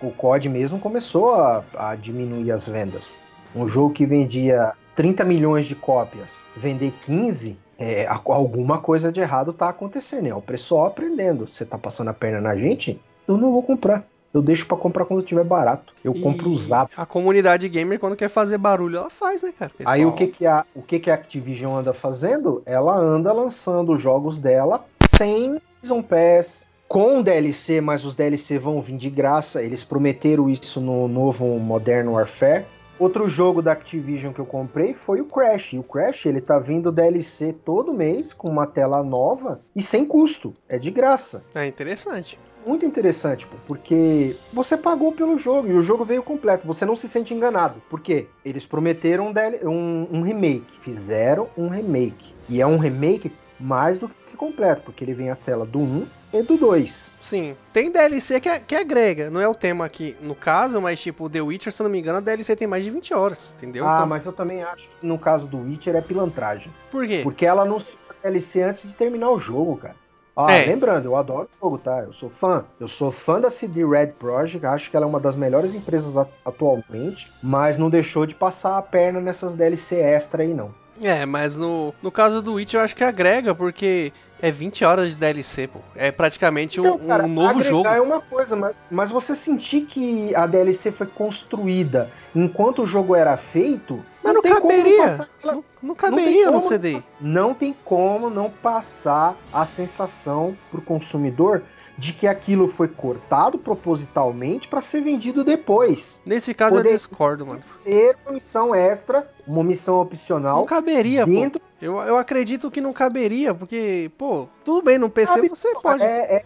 O COD mesmo começou a, a diminuir as vendas. Um jogo que vendia 30 milhões de cópias, vender 15, é, alguma coisa de errado tá acontecendo. É o pessoal aprendendo. Você tá passando a perna na gente? Eu não vou comprar. Eu deixo pra comprar quando tiver barato. Eu E compro usado. A comunidade gamer, quando quer fazer barulho, ela faz, né, cara? Aí o Pessoal- que que a, o que que a Activision anda fazendo? Ela anda lançando os jogos dela sem Season Pass, com DLC, mas os DLC vão vir de graça. Eles prometeram isso no novo Modern Warfare. Outro jogo da Activision que eu comprei foi o Crash. E o Crash ele tá vindo DLC todo mês com uma tela nova e sem custo. É de graça É interessante. muito interessante, porque você pagou pelo jogo e o jogo veio completo. Você não se sente enganado. Por quê? Eles prometeram um, um- um remake. Fizeram um remake. E é um remake mais do que completo, porque ele vem as telas do 1 e do 2. Sim. Tem DLC que, que agrega. Não é o tema aqui no caso, mas tipo, The Witcher, se eu não me engano, a DLC tem mais de 20 horas. Entendeu? Ah, Então, mas eu também acho que no caso do Witcher é pilantragem. Por quê? Porque ela anunciou a DLC antes de terminar o jogo, cara. Ah, É. lembrando, eu adoro o jogo, tá? Eu sou fã. Eu sou fã da CD Red Project, acho que ela é uma das melhores empresas atualmente, mas não deixou de passar a perna nessas DLC extra aí, não. É, mas no, no caso do Witch eu acho que agrega, porque é 20 horas de DLC, pô. É praticamente um, Então, cara, um novo jogo. é uma coisa, mas, mas você sentir que a DLC foi construída enquanto o jogo era feito, Mas não, tem como caberia. aquela- Não, não não caberia no como CD. Não tem como não passar a sensação pro consumidor de que aquilo foi cortado propositalmente para ser vendido depois. Nesse caso Poder- eu discordo, mano. Ser uma missão extra, uma missão opcional Não caberia, pô. dentro Eu, eu acredito que não caberia, porque, pô, tudo bem, no PC Cabe, você pode. É, é-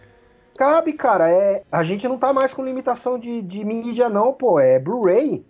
cabe, cara. É, a gente não tá mais com limitação de, de mídia, não, pô. É Blu-ray.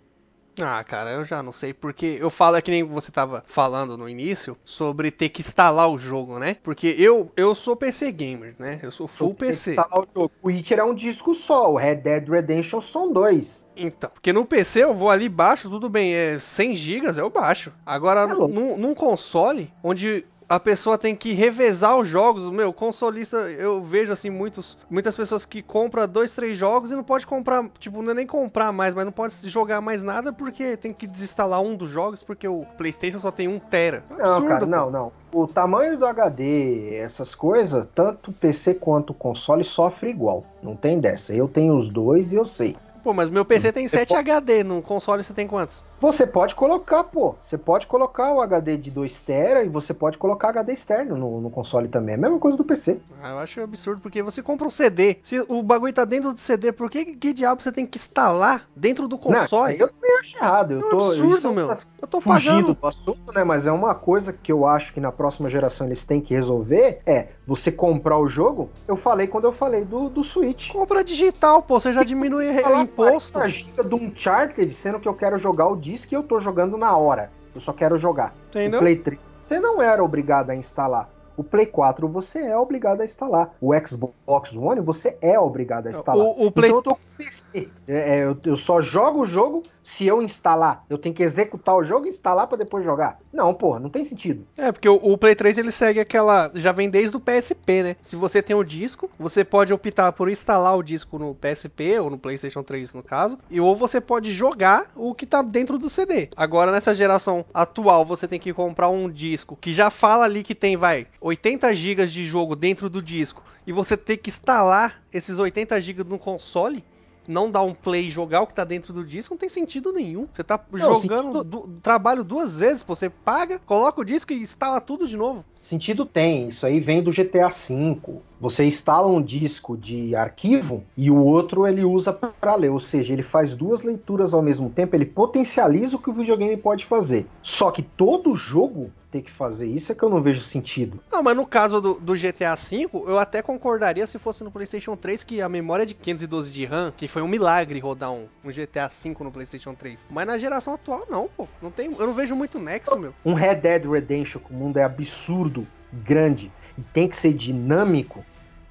Ah, cara, eu já não sei, porque eu falo é que nem você tava falando no início sobre ter que instalar o jogo, né? Porque eu, eu sou PC gamer, né? Eu sou full PC. Lá o jogo. O Witcher é um disco só. O Red Dead Redemption são dois. Então, porque no PC eu vou ali baixo, tudo bem, é 100 GB, eu baixo. Agora, É num, num console, onde a pessoa tem que revezar os jogos, meu, consolista, eu vejo assim muitos, muitas pessoas que compram dois, três jogos e não pode comprar, tipo, não é nem comprar mais, mas não pode jogar mais nada porque tem que desinstalar um dos jogos porque o PlayStation só tem um tera. É Não, absurdo, cara, pô. não, não. O tamanho do HD, essas coisas, tanto PC quanto console sofre igual. Não tem dessa. Eu tenho os dois e eu sei. Pô, mas meu PC tem Você 7 HD, no console você tem quantos? Você pode colocar, pô. Você pode colocar o HD de 2 tera e você pode colocar HD externo no, no console também. É a mesma coisa do PC. Ah, eu acho absurdo, porque você compra um CD, se o bagulho tá dentro do CD, por que, que diabo você tem que instalar dentro do console? Não, eu também acho errado. Eu É um tô, absurdo, é meu. uma- Eu tô fugindo pagando. do assunto, né? Mas é uma coisa que eu acho que na próxima geração eles têm que resolver. É você comprar o jogo. Eu falei quando eu falei do, do Switch. Compra digital, pô, você já diminui o 40 GB do Uncharted, sendo que eu quero jogar o disco e eu tô jogando na hora. Eu só quero jogar. Entendeu? O Play 3 você não era obrigado a instalar. O Play 4 você é obrigado a instalar. O Xbox One você é obrigado a instalar. O- o Play- Então eu tô com PC. É, é, eu, eu só jogo o jogo se eu instalar. Eu tenho que executar o jogo e instalar pra depois jogar. Não, porra, não tem sentido. É, porque o, o Play 3 ele segue aquela. Já vem desde o PSP, né? Se você tem o disco, você pode optar por instalar o disco no PSP ou no PlayStation 3, no caso, e ou você pode jogar o que tá dentro do CD. Agora, nessa geração atual, você tem que comprar um disco que já fala ali que tem, vai, 80 GB de jogo dentro do disco, e você ter que instalar esses 80 GB no console. Não dar um play e jogar o que tá dentro do disco não tem sentido nenhum. Você tá jogando sentido- du- trabalho duas vezes, pô. você paga, coloca o disco e instala tudo de novo. Sentido tem, isso aí vem do GTA V. Você instala um disco de arquivo e o outro ele usa para ler, ou seja, ele faz duas leituras ao mesmo tempo, ele potencializa o que o videogame pode fazer. Só que todo jogo tem que fazer isso é que eu não vejo sentido. Não, mas no caso do, do GTA V, eu até concordaria se fosse no PlayStation 3 que a memória de 512 de RAM, que foi um milagre rodar um, um GTA V no PlayStation 3. Mas na geração atual, não, pô. Não tem, eu não vejo muito nexo, meu. Um Red Dead Redemption, que o mundo é absurdo, grande e tem que ser dinâmico,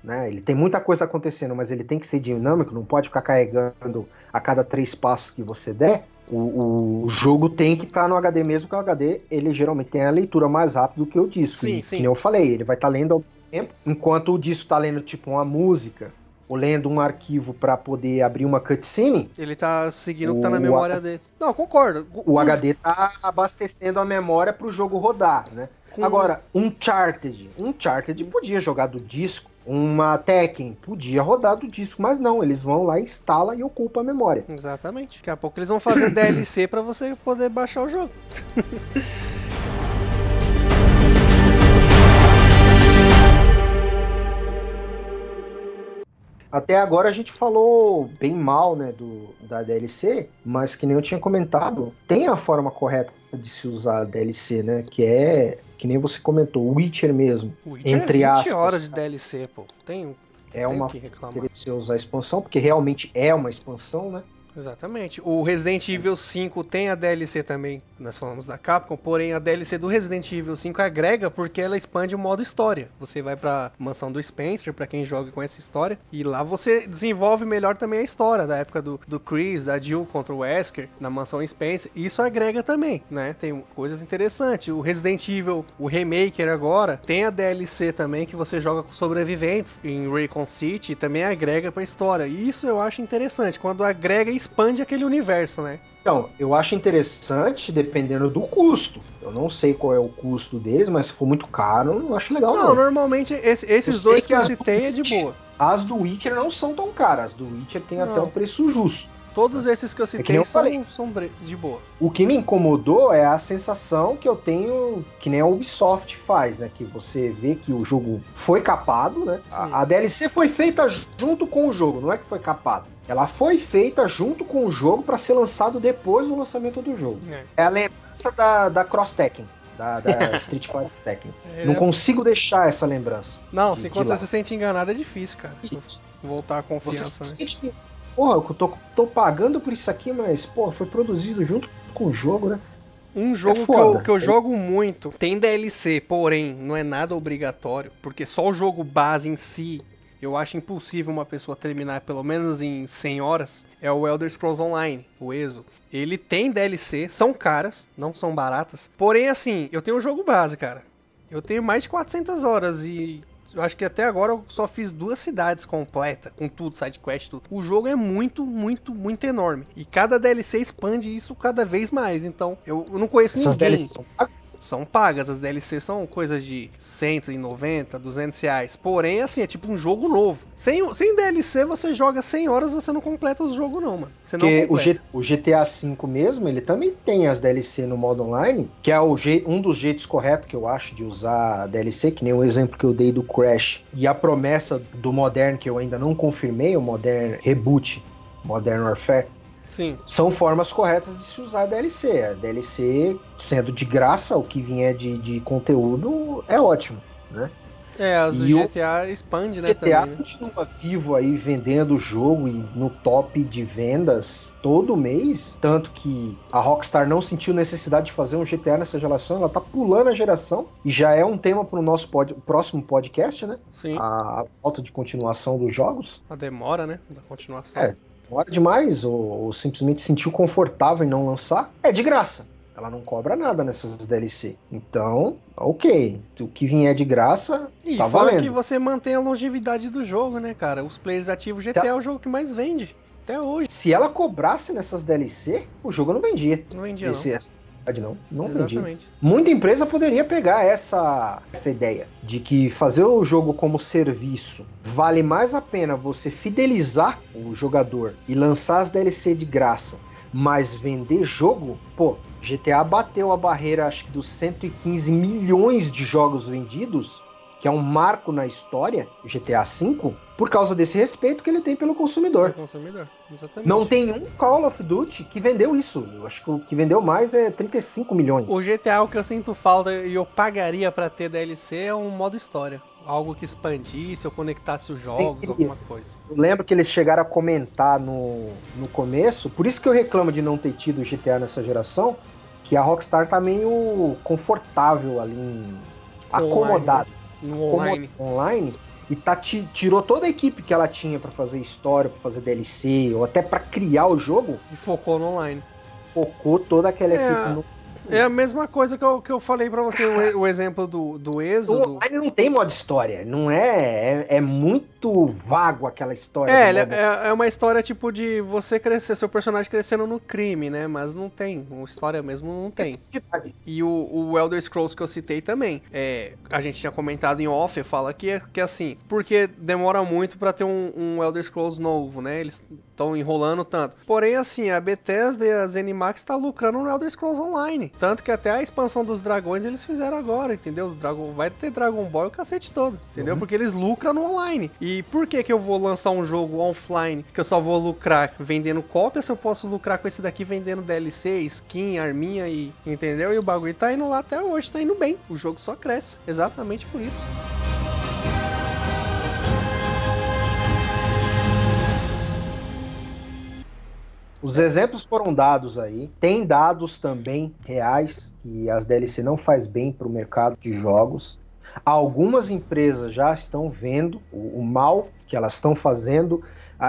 né? Ele tem muita coisa acontecendo, mas ele tem que ser dinâmico, não pode ficar carregando a cada três passos que você der. O, o jogo tem que estar no HD mesmo, que o HD ele geralmente tem a leitura mais rápida do que o disco. Sim, e, sim. Como eu falei, ele vai estar lendo ao mesmo tempo, enquanto o disco está lendo tipo uma música ou lendo um arquivo para poder abrir uma cutscene. Ele tá seguindo o que tá na O memória H- dele. Não, concordo. O HD tá abastecendo a memória para o jogo rodar, né? Com- Agora, um Charted, um Charted podia jogar do disco, uma Tekken podia rodar do disco, mas não, eles vão lá, instala e ocupa a memória. Exatamente. Daqui a pouco eles vão fazer (coughs) DLC pra você poder baixar o jogo. (laughs) Até agora a gente falou bem mal, né, do, da DLC, mas que nem eu tinha comentado, tem a forma correta de se usar DLC, né, que é, que nem você comentou, Witcher mesmo. Witcher Entre é 20 aspas. horas de DLC, pô. Tem, É tem uma que reclamar. você usar a expansão, porque realmente é uma expansão, né? Exatamente. O Resident Evil 5 tem a DLC também, nós falamos da Capcom, porém a DLC do Resident Evil 5 agrega porque ela expande o modo história. Você vai pra mansão do Spencer, pra quem joga com essa história, e lá você desenvolve melhor também a história da época do, do Chris, da Jill contra o Wesker, na mansão Spencer. Isso agrega também, né? Tem coisas interessantes. O Resident Evil, o Remaker agora, tem a DLC também que você joga com sobreviventes em Raycon City e também agrega pra história. E isso eu acho interessante, quando agrega e expande aquele universo, né? Então, eu acho interessante dependendo do custo. Eu não sei qual é o custo deles, mas se for muito caro, não acho legal. Não, Não, normalmente esse- esses Eu dois que, que eu citei é de boa. As do Witcher não são tão caras. As do Witcher tem até Não. um preço justo. Todos esses que eu É que citei são, são de boa. O que me incomodou é a sensação que eu tenho, que nem a Ubisoft faz, né? Que você vê que o jogo foi capado, né? A, a DLC foi feita junto com o jogo, não é que foi capado. Ela foi feita junto com o jogo para ser lançado depois do lançamento do jogo. É. É a lembrança da, da Cross Tekken, da, da (laughs) Street Fighter Tekken. É, Não consigo deixar essa lembrança. Não, se quando você se sente enganado é difícil, cara. Voltar a Você confiança, né? sente porra, eu tô, tô pagando por isso aqui, mas, porra, foi produzido junto com o jogo, né? Um jogo É que, eu, que eu jogo muito tem DLC, porém não é nada obrigatório, porque só o jogo base em si eu acho impossível uma pessoa terminar pelo menos em 100 horas. É o Elder Scrolls Online, o ESO. Ele tem DLC, são caras, não são baratas. Porém, assim, eu tenho o jogo base, cara. Eu tenho mais de 400 horas e eu acho que até agora eu só fiz duas cidades completas, com tudo, sidequest, tudo. O jogo é muito, muito, muito enorme. E cada DLC expande isso cada vez mais. Então, eu eu não conheço Essas ninguém. DLCs são? São pagas, as DLCs são coisas de 190, 200 reais. Porém, assim, é tipo um jogo novo. Sem, sem DLC, você joga 100 horas você não completa o jogo, não, mano. Você não Porque o, completa. G- o GTA V mesmo, ele também tem as DLC no modo online, que é o um dos jeitos corretos que eu acho de usar a DLC, que nem o exemplo que eu dei do Crash. E a promessa do Modern, que eu ainda não confirmei, o Modern Reboot, Modern Warfare, Sim. são formas corretas de se usar a DLC. A DLC, sendo de graça, o que vier de, de conteúdo é ótimo, né? É, as do E o GTA expande, né, GTA também, né? continua vivo aí vendendo o jogo e no top de vendas todo mês, tanto que a Rockstar não sentiu necessidade de fazer um GTA nessa geração, ela tá pulando a geração e já é um tema para o nosso pod- próximo podcast, né? Sim. A, a falta de continuação dos jogos. A demora, né, da continuação. É. Hora demais ou, ou simplesmente sentiu confortável em não lançar, é de graça. Ela não cobra nada nessas DLC. Então, ok. O que vier de graça, E tá fora valendo. que você mantém a longevidade do jogo, né, cara? Os players ativos GTA Tá. é o jogo que mais vende. Até hoje. Se ela cobrasse nessas DLC, o jogo não vendia. Não vendia, Esse, não. Verdade não, não. Exatamente. Muita empresa poderia pegar essa, essa ideia de que fazer o jogo como serviço vale mais a pena você fidelizar o jogador e lançar as DLC de graça, mas vender jogo, pô, GTA bateu a barreira acho que dos 115 milhões de jogos vendidos, que é um marco na história, GTA V, por causa desse respeito que ele tem pelo consumidor. Consumidor. Exatamente. Não tem um Call of Duty que vendeu isso. Eu acho que o que vendeu mais é 35 milhões. O GTA, o que eu sinto falta e eu pagaria pra ter DLC é um modo história. Algo que expandisse ou conectasse os jogos, Entendi. alguma coisa. Eu lembro que eles chegaram a comentar no, no começo, por isso que eu reclamo de não ter tido GTA nessa geração, que a Rockstar tá meio confortável ali, acomodada No online. online e tá, ti- tirou toda a equipe que ela tinha pra fazer história, pra fazer DLC ou até pra criar o jogo, E focou no online. focou toda aquela É, equipe no É a mesma coisa que eu, que eu falei pra você, o, o exemplo do, do O Êxodo. online não tem modo história, não é, é, é muito vago aquela história. É, modo- é, é uma história tipo de você crescer, seu personagem crescendo no crime, né? Mas não tem. Uma história mesmo não tem. E o, o Elder Scrolls que eu citei também. É, a gente tinha comentado em off, fala que é, que é assim, porque demora muito pra ter um, um Elder Scrolls novo, né? Eles estão enrolando tanto. Porém, assim, a Bethesda e a ZeniMax tá lucrando no Elder Scrolls Online. Tanto que até a expansão dos dragões eles fizeram agora, entendeu? O Dragon, vai ter Dragon Ball o cacete todo, entendeu? Uhum. Porque eles lucram no online. E por que que eu vou lançar um jogo offline que eu só vou lucrar vendendo cópia se eu posso lucrar com esse daqui vendendo DLC, skin, arminha e entendeu? E o bagulho tá indo lá até hoje, tá indo bem. O jogo só cresce, exatamente por isso. Os exemplos foram dados aí. Tem dados também reais que as DLC não faz bem para o mercado de jogos. Algumas empresas já estão vendo o, o mal que elas estão fazendo.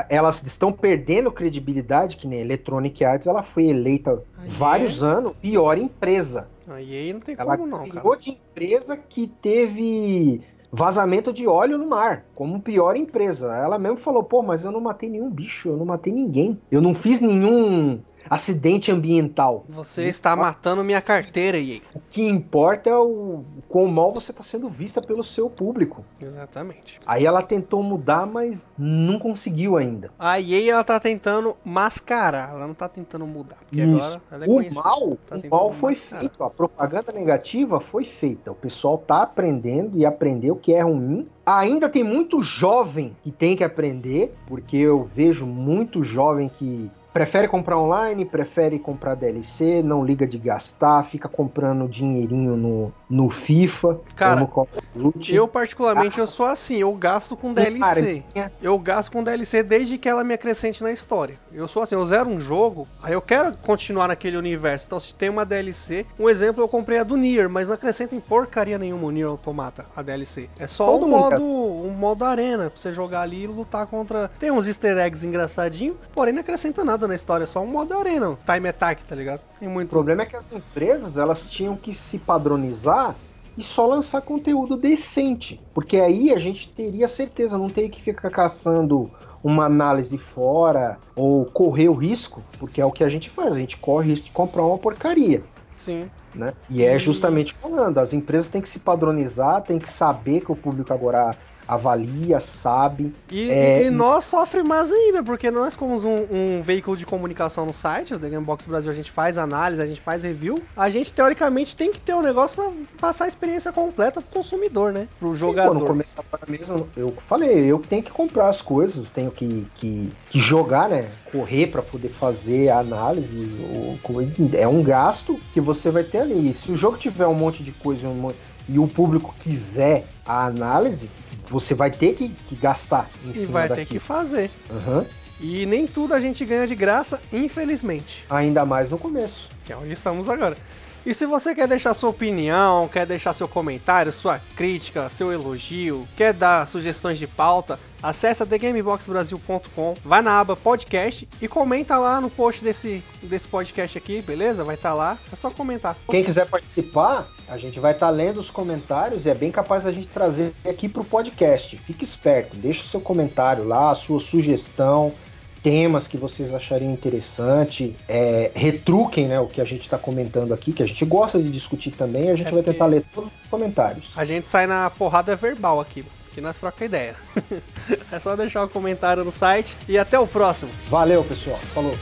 Elas estão perdendo credibilidade, que nem Electronic Arts, ela foi eleita Aí vários é. anos pior empresa. Aí aí não tem Ela como não, cara. de empresa que teve vazamento de óleo no mar, como pior empresa. Ela mesmo falou, pô, mas eu não matei nenhum bicho, eu não matei ninguém. Eu não fiz nenhum acidente ambiental. Você está matando minha carteira, EA. O que importa é o quão mal você está sendo vista pelo seu público. Exatamente. Aí ela tentou mudar, mas não conseguiu ainda. A EA ela tá tentando mascarar, ela não tá tentando mudar. Porque Isso. agora ela é o conhecida. mal, tá o mal foi mascarar. feito, a propaganda negativa foi feita. O pessoal tá aprendendo e aprendeu que é ruim. Ainda tem muito jovem que tem que aprender, porque eu vejo muito jovem que prefere comprar online, prefere comprar DLC, não liga de gastar, fica comprando dinheirinho no, no FIFA, Cara, no Call of Duty. Eu, particularmente, eu sou assim, eu gasto com DLC. Cara, Eu gasto com DLC desde que ela me acrescente na história. Eu sou assim, eu zero um jogo, aí eu quero continuar naquele universo. Então, se tem uma DLC, um exemplo, eu comprei a do Nier, mas não acrescenta em porcaria nenhuma o Nier Automata, a DLC. É só Todo um modo, um modo arena, pra você jogar ali e lutar contra. Tem uns easter eggs engraçadinhos, porém não acrescenta nada na história, é só um modo arena, um time attack, tá ligado? Tem O muito. problema é que as empresas elas tinham que se padronizar e só lançar conteúdo decente, porque aí a gente teria certeza, não teria que ficar caçando uma análise fora ou correr o risco, porque é o que a gente faz, a gente corre o risco de comprar uma porcaria. Sim. Né? E é justamente falando, as empresas têm que se padronizar, têm que saber que o público agora avalia, sabe. E, É, e- nós sofre mais ainda, porque nós, como um, um veículo de comunicação no site, o The Gamebox Brasil, a gente faz análise, a gente faz review, a gente teoricamente tem que ter um negócio pra passar a experiência completa pro consumidor, né? Pro jogador. começo agora mesmo, eu falei, eu tenho que comprar as coisas, tenho que, que, que jogar, né? Correr para poder fazer a análise. o- é um gasto que você vai ter ali. Se o jogo tiver um monte de coisa um mon- e o público quiser a análise, você vai ter que, que gastar em E cima vai ter que fazer. Aham. E nem tudo a gente ganha de graça, infelizmente. Ainda mais no começo. Que é onde estamos agora. E se você quer deixar sua opinião, quer deixar seu comentário, sua crítica, seu elogio, quer dar sugestões de pauta, acessa thegameboxbrasil.com, vai na aba podcast e comenta lá no post desse, desse podcast aqui, beleza? Vai estar lá, é só comentar. Quem quiser participar, a gente vai estar lendo os comentários e é bem capaz da gente trazer aqui para o podcast. Fique esperto, deixe o seu comentário lá, a sua sugestão, temas que vocês achariam interessante, é, retruquem né, o que a gente está comentando aqui, que a gente gosta de discutir também, a gente É vai tentar ler todos os comentários. A gente sai na porrada verbal aqui, que nós troca ideia. (laughs) é só deixar o comentário no site e até o próximo. Valeu, pessoal. Falou.